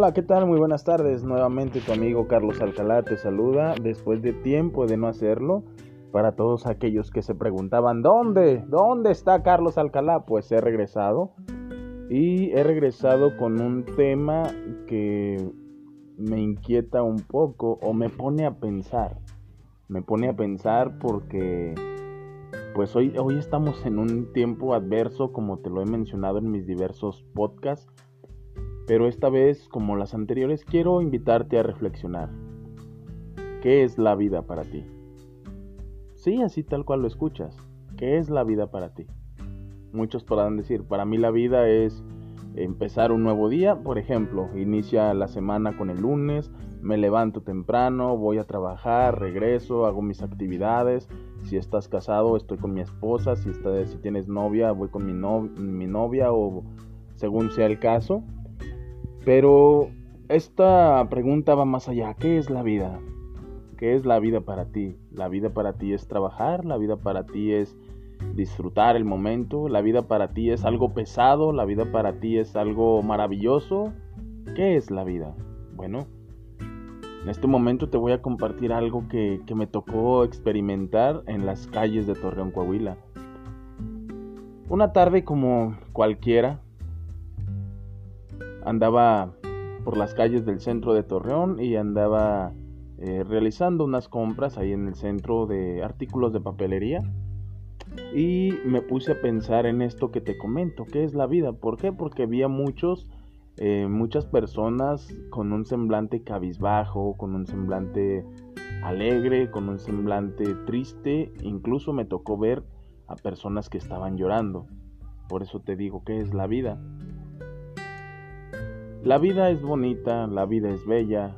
Hola, ¿qué tal? Muy buenas tardes. Nuevamente tu amigo Carlos Alcalá te saluda después de tiempo de no hacerlo. Para todos aquellos que se preguntaban, ¿dónde? ¿Dónde está Carlos Alcalá? Pues he regresado. Y he regresado con un tema que me inquieta un poco o me pone a pensar. Me pone a pensar porque pues hoy, hoy estamos en un tiempo adverso como te lo he mencionado en mis diversos podcasts pero esta vez, como las anteriores, quiero invitarte a reflexionar. ¿Qué es la vida para ti? Sí, así tal cual lo escuchas. ¿Qué es la vida para ti? Muchos podrán decir, para mí la vida es empezar un nuevo día, por ejemplo, inicia la semana con el lunes, me levanto temprano, voy a trabajar, regreso, hago mis actividades, si estás casado estoy con mi esposa, si, si tienes novia voy con mi, mi novia o según sea el caso, pero esta pregunta va más allá. ¿Qué es la vida? ¿Qué es la vida para ti? La vida para ti es trabajar, la vida para ti es disfrutar el momento, la vida para ti es algo pesado, la vida para ti es algo maravilloso. ¿Qué es la vida? Bueno, en este momento te voy a compartir algo que, que me tocó experimentar en las calles de Torreón, Coahuila. Una tarde como cualquiera, andaba por las calles del centro de Torreón y andaba eh, realizando unas compras ahí en el centro de artículos de papelería y me puse a pensar en esto que te comento, ¿qué es la vida? ¿Por qué? Porque había muchos, eh, muchas personas con un semblante cabizbajo, con un semblante alegre, con un semblante triste, incluso me tocó ver a personas que estaban llorando. Por eso te digo, ¿qué es la vida? La vida es bonita, la vida es bella,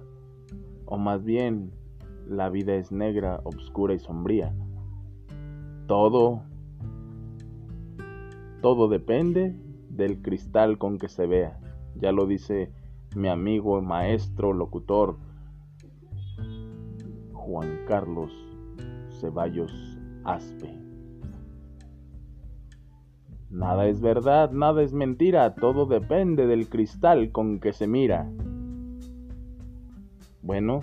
o más bien, la vida es negra, oscura y sombría. Todo, todo depende del cristal con que se vea. Ya lo dice mi amigo, maestro, locutor, Juan Carlos Ceballos Aspe. Nada es verdad, nada es mentira, todo depende del cristal con que se mira. Bueno,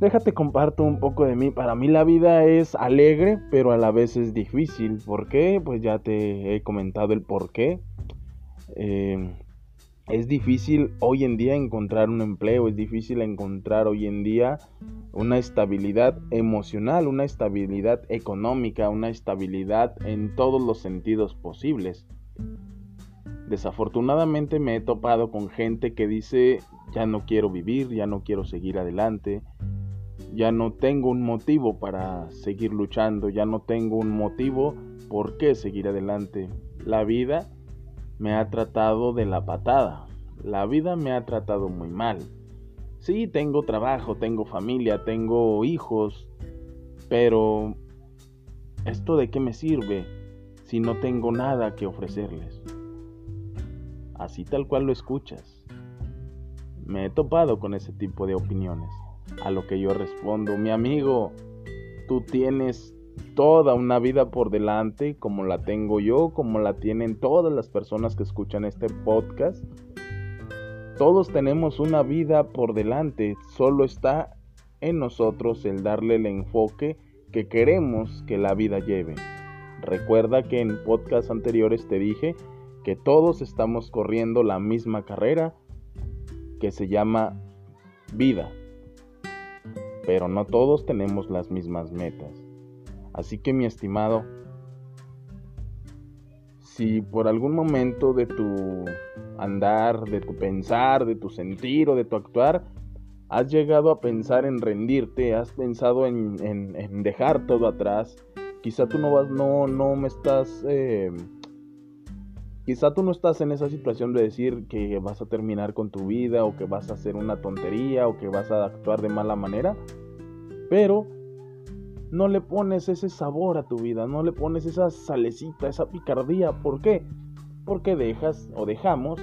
déjate comparto un poco de mí. Para mí la vida es alegre, pero a la vez es difícil. ¿Por qué? Pues ya te he comentado el por qué. Eh, es difícil hoy en día encontrar un empleo, es difícil encontrar hoy en día una estabilidad emocional, una estabilidad económica, una estabilidad en todos los sentidos posibles. Desafortunadamente me he topado con gente que dice ya no quiero vivir, ya no quiero seguir adelante, ya no tengo un motivo para seguir luchando, ya no tengo un motivo por qué seguir adelante. La vida me ha tratado de la patada. La vida me ha tratado muy mal. Sí, tengo trabajo, tengo familia, tengo hijos, pero ¿esto de qué me sirve si no tengo nada que ofrecerles? Así tal cual lo escuchas. Me he topado con ese tipo de opiniones. A lo que yo respondo, mi amigo, tú tienes toda una vida por delante, como la tengo yo, como la tienen todas las personas que escuchan este podcast. Todos tenemos una vida por delante, solo está en nosotros el darle el enfoque que queremos que la vida lleve. Recuerda que en podcasts anteriores te dije que todos estamos corriendo la misma carrera que se llama vida, pero no todos tenemos las mismas metas. Así que mi estimado, si por algún momento de tu andar, de tu pensar, de tu sentir o de tu actuar, has llegado a pensar en rendirte, has pensado en, dejar todo atrás, quizá tú no vas, no, no me estás, eh, quizá tú no estás en esa situación de decir que vas a terminar con tu vida o que vas a hacer una tontería o que vas a actuar de mala manera, pero no le pones ese sabor a tu vida, no le pones esa salecita, esa picardía. ¿Por qué? Porque dejas o dejamos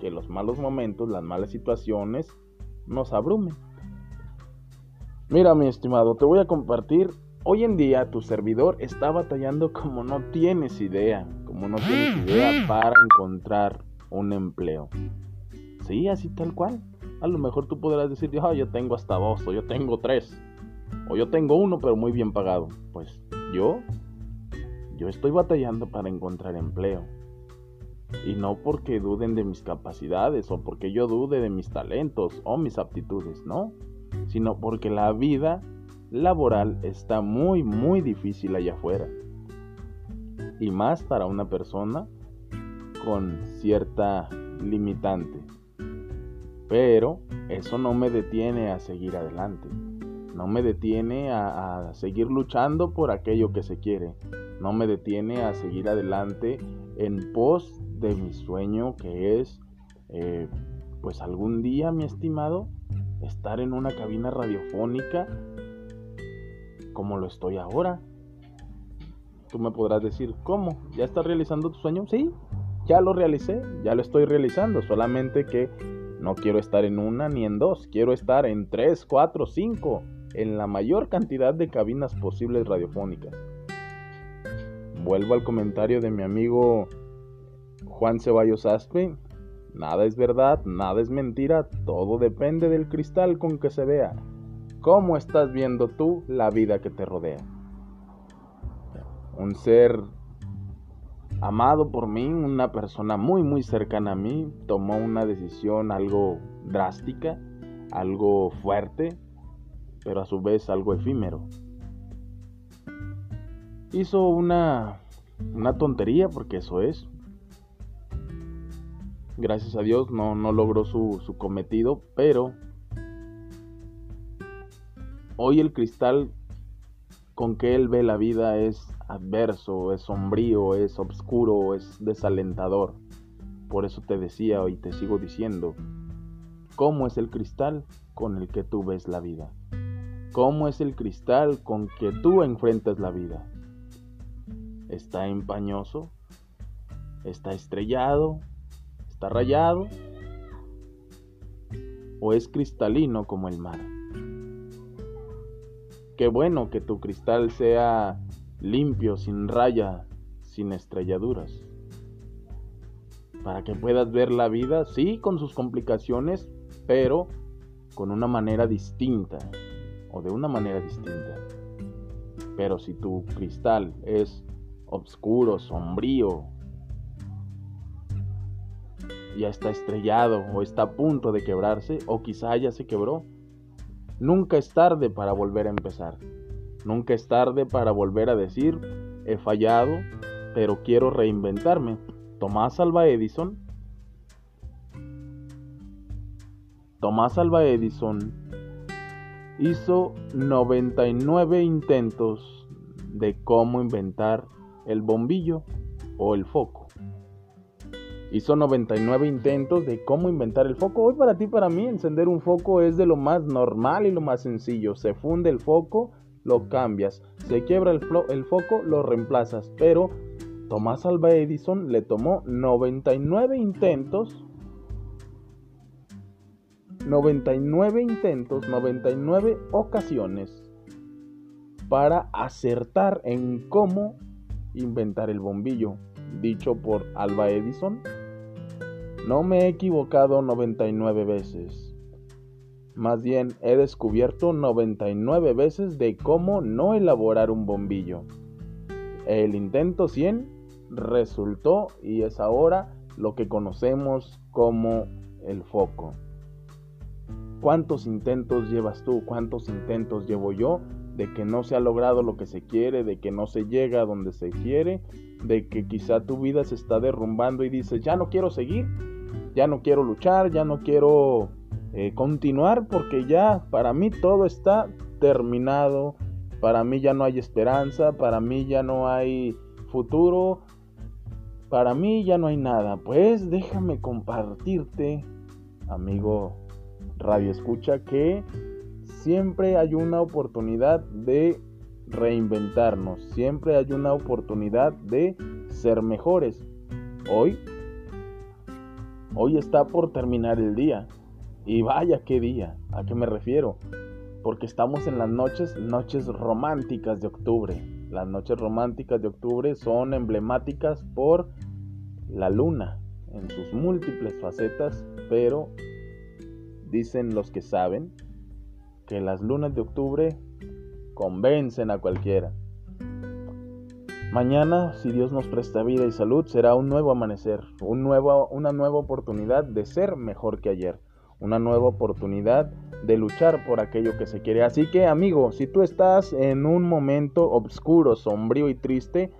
que los malos momentos, las malas situaciones nos abrumen. Mira, mi estimado, te voy a compartir. Hoy en día tu servidor está batallando como no tienes idea, como no tienes idea para encontrar un empleo. Sí, así tal cual. A lo mejor tú podrás decir, oh, yo tengo hasta dos, o yo tengo tres, o yo tengo uno, pero muy bien pagado. Pues yo, yo estoy batallando para encontrar empleo. Y no porque duden de mis capacidades o porque yo dude de mis talentos o mis aptitudes, no. Sino porque la vida laboral está muy, muy difícil allá afuera. Y más para una persona con cierta limitante. Pero eso no me detiene a seguir adelante. No me detiene a, seguir luchando por aquello que se quiere. No me detiene a seguir adelante en pos de mi sueño que es, eh, pues algún día, mi estimado, estar en una cabina radiofónica como lo estoy ahora. Tú me podrás decir, ¿cómo? ¿Ya estás realizando tu sueño? Sí, ya lo realicé, ya lo estoy realizando, solamente que no quiero estar en una ni en dos, quiero estar en tres, cuatro, cinco, en la mayor cantidad de cabinas posibles radiofónicas. Vuelvo al comentario de mi amigo Juan Ceballos Aspe. Nada es verdad, nada es mentira, todo depende del cristal con que se vea. ¿Cómo estás viendo tú la vida que te rodea? Un ser amado por mí, una persona muy muy cercana a mí, tomó una decisión algo drástica, algo fuerte, pero a su vez algo efímero. Hizo una, una tontería, porque eso es. Gracias a Dios no, no logró su, su cometido, pero hoy el cristal con que él ve la vida es adverso, es sombrío, es oscuro, es desalentador. Por eso te decía y te sigo diciendo, ¿cómo es el cristal con el que tú ves la vida? ¿Cómo es el cristal con que tú enfrentas la vida? ¿Está empañoso? ¿Está estrellado? ¿Está rayado? ¿O es cristalino como el mar? Qué bueno que tu cristal sea limpio, sin raya, sin estrelladuras. Para que puedas ver la vida, sí, con sus complicaciones, pero con una manera distinta o de una manera distinta. Pero si tu cristal es oscuro, sombrío, ya está estrellado o está a punto de quebrarse o quizá ya se quebró, Nunca es tarde para volver a empezar. Nunca es tarde para volver a decir, he fallado, pero quiero reinventarme. Tomás Alba Edison. Tomás Alba Edison hizo 99 intentos de cómo inventar el bombillo o el foco. Hizo 99 intentos de cómo inventar el foco. Hoy para ti, para mí, encender un foco es de lo más normal y lo más sencillo. Se funde el foco, lo cambias. Se quiebra el, el foco, lo reemplazas. Pero Tomás Alba Edison le tomó 99 intentos 99 intentos, 99 ocasiones para acertar en cómo inventar el bombillo, dicho por Alba Edison no me he equivocado 99 veces. Más bien he descubierto 99 veces de cómo no elaborar un bombillo. El intento 100 resultó y es ahora lo que conocemos como el foco. ¿Cuántos intentos llevas tú? ¿Cuántos intentos llevo yo de que no se ha logrado lo que se quiere, de que no se llega a donde se quiere, de que quizá tu vida se está derrumbando y dices, ya no quiero seguir, ya no quiero luchar, ya no quiero eh, continuar porque ya para mí todo está terminado, para mí ya no hay esperanza, para mí ya no hay futuro, para mí ya no hay nada. Pues déjame compartirte, amigo Radio Escucha, que siempre hay una oportunidad de reinventarnos, siempre hay una oportunidad de ser mejores. Hoy, hoy está por terminar el día. Y vaya qué día, ¿a qué me refiero? Porque estamos en las noches, noches románticas de octubre. Las noches románticas de octubre son emblemáticas por la luna en sus múltiples facetas pero dicen los que saben que las lunas de octubre convencen a cualquiera. Mañana, si Dios nos presta vida y salud, será un nuevo amanecer, un nuevo, una nueva oportunidad de ser mejor que ayer, una nueva oportunidad de luchar por aquello que se quiere. Así que, amigo, si tú estás en un momento oscuro, sombrío y triste,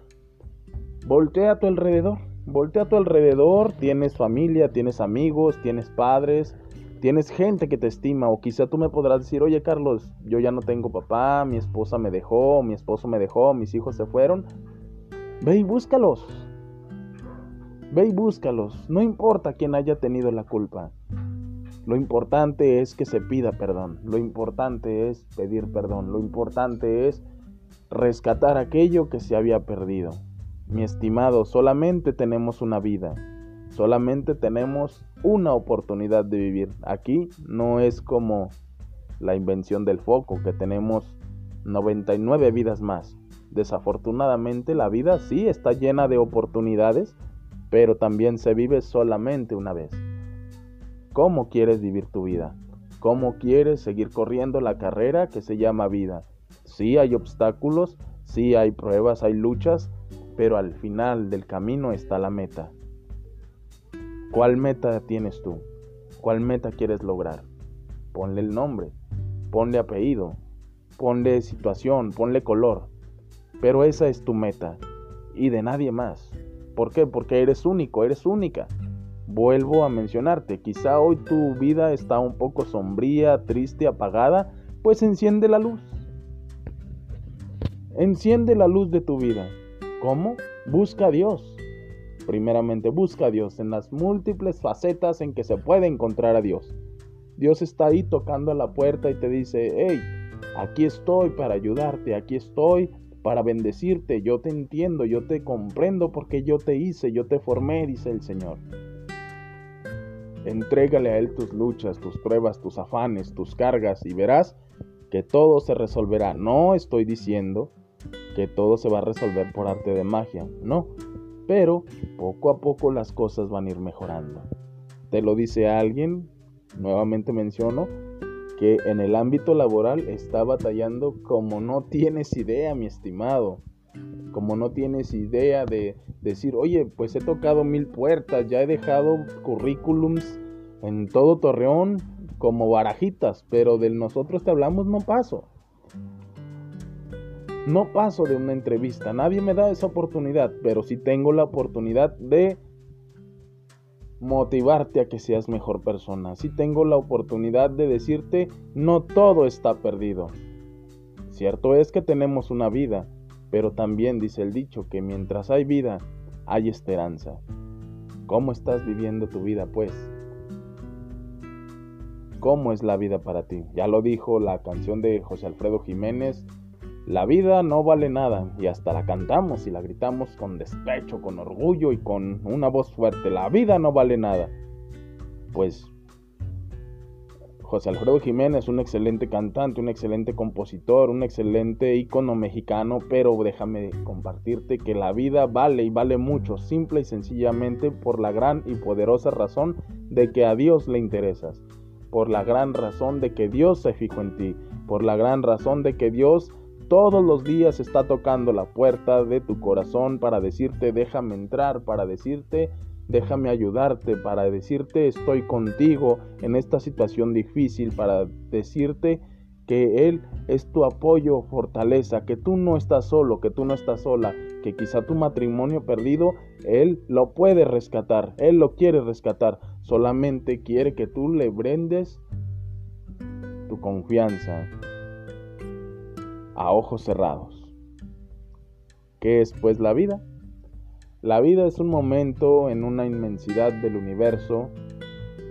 voltea a tu alrededor, voltea a tu alrededor, tienes familia, tienes amigos, tienes padres, tienes gente que te estima o quizá tú me podrás decir, oye Carlos, yo ya no tengo papá, mi esposa me dejó, mi esposo me dejó, mis hijos se fueron. Ve y búscalos. Ve y búscalos. No importa quién haya tenido la culpa. Lo importante es que se pida perdón. Lo importante es pedir perdón. Lo importante es rescatar aquello que se había perdido. Mi estimado, solamente tenemos una vida. Solamente tenemos una oportunidad de vivir. Aquí no es como la invención del foco, que tenemos 99 vidas más. Desafortunadamente la vida sí está llena de oportunidades, pero también se vive solamente una vez. ¿Cómo quieres vivir tu vida? ¿Cómo quieres seguir corriendo la carrera que se llama vida? Sí hay obstáculos, sí hay pruebas, hay luchas, pero al final del camino está la meta. ¿Cuál meta tienes tú? ¿Cuál meta quieres lograr? Ponle el nombre, ponle apellido, ponle situación, ponle color. Pero esa es tu meta y de nadie más. ¿Por qué? Porque eres único, eres única. Vuelvo a mencionarte, quizá hoy tu vida está un poco sombría, triste, apagada, pues enciende la luz. Enciende la luz de tu vida. ¿Cómo? Busca a Dios. Primeramente, busca a Dios en las múltiples facetas en que se puede encontrar a Dios. Dios está ahí tocando a la puerta y te dice, hey, aquí estoy para ayudarte, aquí estoy para bendecirte. Yo te entiendo, yo te comprendo porque yo te hice, yo te formé, dice el Señor. Entrégale a Él tus luchas, tus pruebas, tus afanes, tus cargas y verás que todo se resolverá. No estoy diciendo que todo se va a resolver por arte de magia, no, pero poco a poco las cosas van a ir mejorando. Te lo dice alguien, nuevamente menciono, que en el ámbito laboral está batallando como no tienes idea, mi estimado. Como no tienes idea de decir, oye, pues he tocado mil puertas, ya he dejado currículums en todo Torreón como barajitas, pero de nosotros te hablamos no paso. No paso de una entrevista, nadie me da esa oportunidad, pero sí tengo la oportunidad de motivarte a que seas mejor persona. Si tengo la oportunidad de decirte, no todo está perdido. Cierto es que tenemos una vida, pero también dice el dicho que mientras hay vida, hay esperanza. ¿Cómo estás viviendo tu vida, pues? ¿Cómo es la vida para ti? Ya lo dijo la canción de José Alfredo Jiménez, la vida no vale nada y hasta la cantamos y la gritamos con despecho, con orgullo y con una voz fuerte. La vida no vale nada. Pues José Alfredo Jiménez, un excelente cantante, un excelente compositor, un excelente ícono mexicano, pero déjame compartirte que la vida vale y vale mucho, simple y sencillamente por la gran y poderosa razón de que a Dios le interesas, por la gran razón de que Dios se fijó en ti, por la gran razón de que Dios todos los días está tocando la puerta de tu corazón para decirte déjame entrar, para decirte déjame ayudarte, para decirte estoy contigo en esta situación difícil, para decirte que Él es tu apoyo, fortaleza, que tú no estás solo, que tú no estás sola, que quizá tu matrimonio perdido, Él lo puede rescatar, Él lo quiere rescatar, solamente quiere que tú le brindes tu confianza, a ojos cerrados. ¿Qué es pues la vida? La vida es un momento en una inmensidad del universo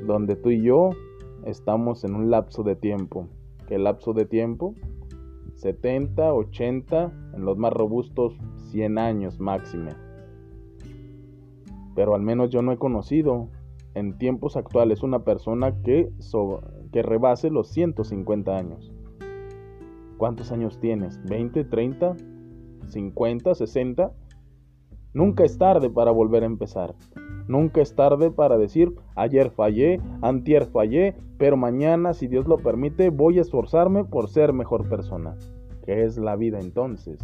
donde tú y yo estamos en un lapso de tiempo. ¿Qué lapso de tiempo? 70, 80, en los más robustos 100 años máxime. Pero al menos yo no he conocido en tiempos actuales una persona que, que rebase los 150 años. ¿Cuántos años tienes? ¿20, 30, 50, 60? Nunca es tarde para volver a empezar. Nunca es tarde para decir, ayer fallé, antier fallé, pero mañana, si Dios lo permite, voy a esforzarme por ser mejor persona. ¿Qué es la vida entonces?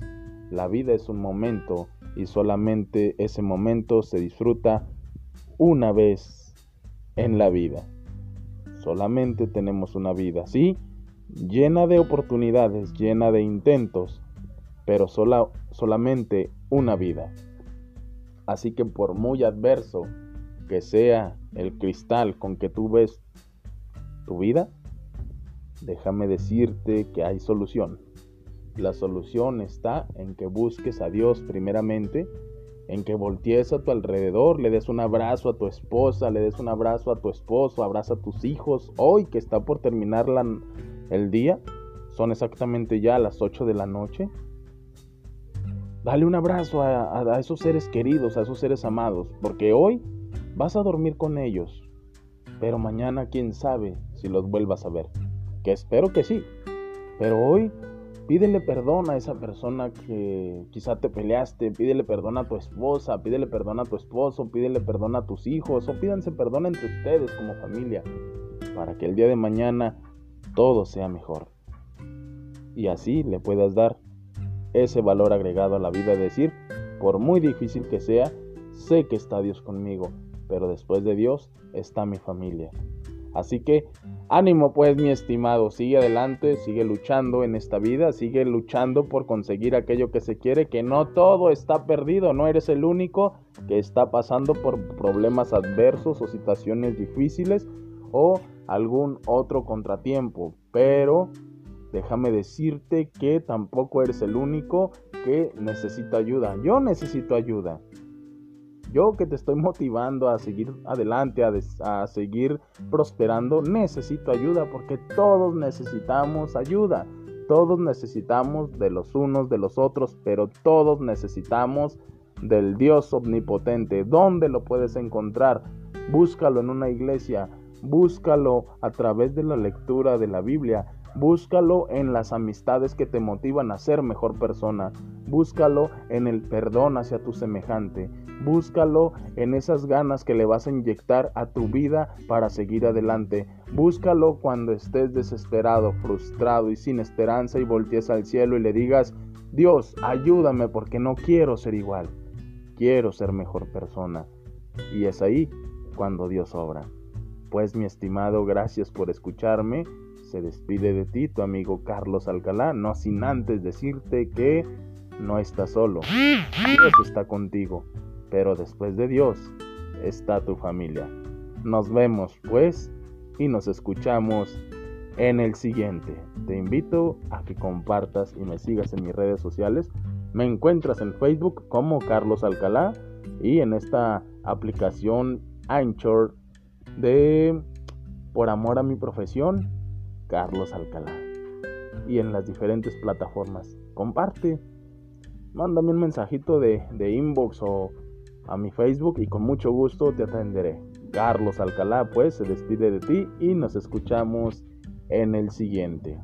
La vida es un momento y solamente ese momento se disfruta una vez en la vida. Solamente tenemos una vida, sí, llena de oportunidades, llena de intentos, pero sola, solamente una vida. Así que por muy adverso que sea el cristal con que tú ves tu vida, déjame decirte que hay solución. La solución está en que busques a Dios primeramente, en que voltees a tu alrededor, le des un abrazo a tu esposa, le des un abrazo a tu esposo, abraza a tus hijos. Hoy que está por terminar el día, son exactamente ya las 8 de la noche. Dale un abrazo a, esos seres queridos, a esos seres amados, porque hoy vas a dormir con ellos, pero mañana quién sabe si los vuelvas a ver. Que espero que sí, pero hoy pídele perdón a esa persona que quizá te peleaste, pídele perdón a tu esposa, pídele perdón a tu esposo, pídele perdón a tus hijos. O pídanse perdón entre ustedes como familia para que el día de mañana todo sea mejor. Y así le puedas dar ese valor agregado a la vida, decir, por muy difícil que sea, sé que está Dios conmigo, pero después de Dios está mi familia. Así que ánimo pues mi estimado, sigue adelante, sigue luchando en esta vida, sigue luchando por conseguir aquello que se quiere, que no todo está perdido, no eres el único que está pasando por problemas adversos o situaciones difíciles o algún otro contratiempo, pero déjame decirte que tampoco eres el único que necesita ayuda. Yo necesito ayuda. Yo que te estoy motivando a seguir adelante, a, seguir prosperando, necesito ayuda porque todos necesitamos ayuda. Todos necesitamos de los unos, de los otros, pero todos necesitamos del Dios omnipotente. ¿Dónde lo puedes encontrar? Búscalo en una iglesia, búscalo a través de la lectura de la Biblia, Búscalo en las amistades que te motivan a ser mejor persona. Búscalo en el perdón hacia tu semejante. Búscalo en esas ganas que le vas a inyectar a tu vida para seguir adelante. Búscalo cuando estés desesperado, frustrado y sin esperanza y voltees al cielo y le digas, Dios, ayúdame porque no quiero ser igual. Quiero ser mejor persona. Y es ahí cuando Dios obra. Pues mi estimado, gracias por escucharme se despide de ti tu amigo Carlos Alcalá, no sin antes decirte que no estás solo. Dios está contigo, pero después de Dios está tu familia. Nos vemos pues y nos escuchamos en el siguiente. Te invito a que compartas y me sigas en mis redes sociales. Me encuentras en Facebook como Carlos Alcalá y en esta aplicación Anchor de Por Amor a mi Profesión Carlos Alcalá. Y en las diferentes plataformas. Comparte. Mándame un mensajito de, de inbox o a mi Facebook y con mucho gusto te atenderé. Carlos Alcalá pues se despide de ti y nos escuchamos en el siguiente.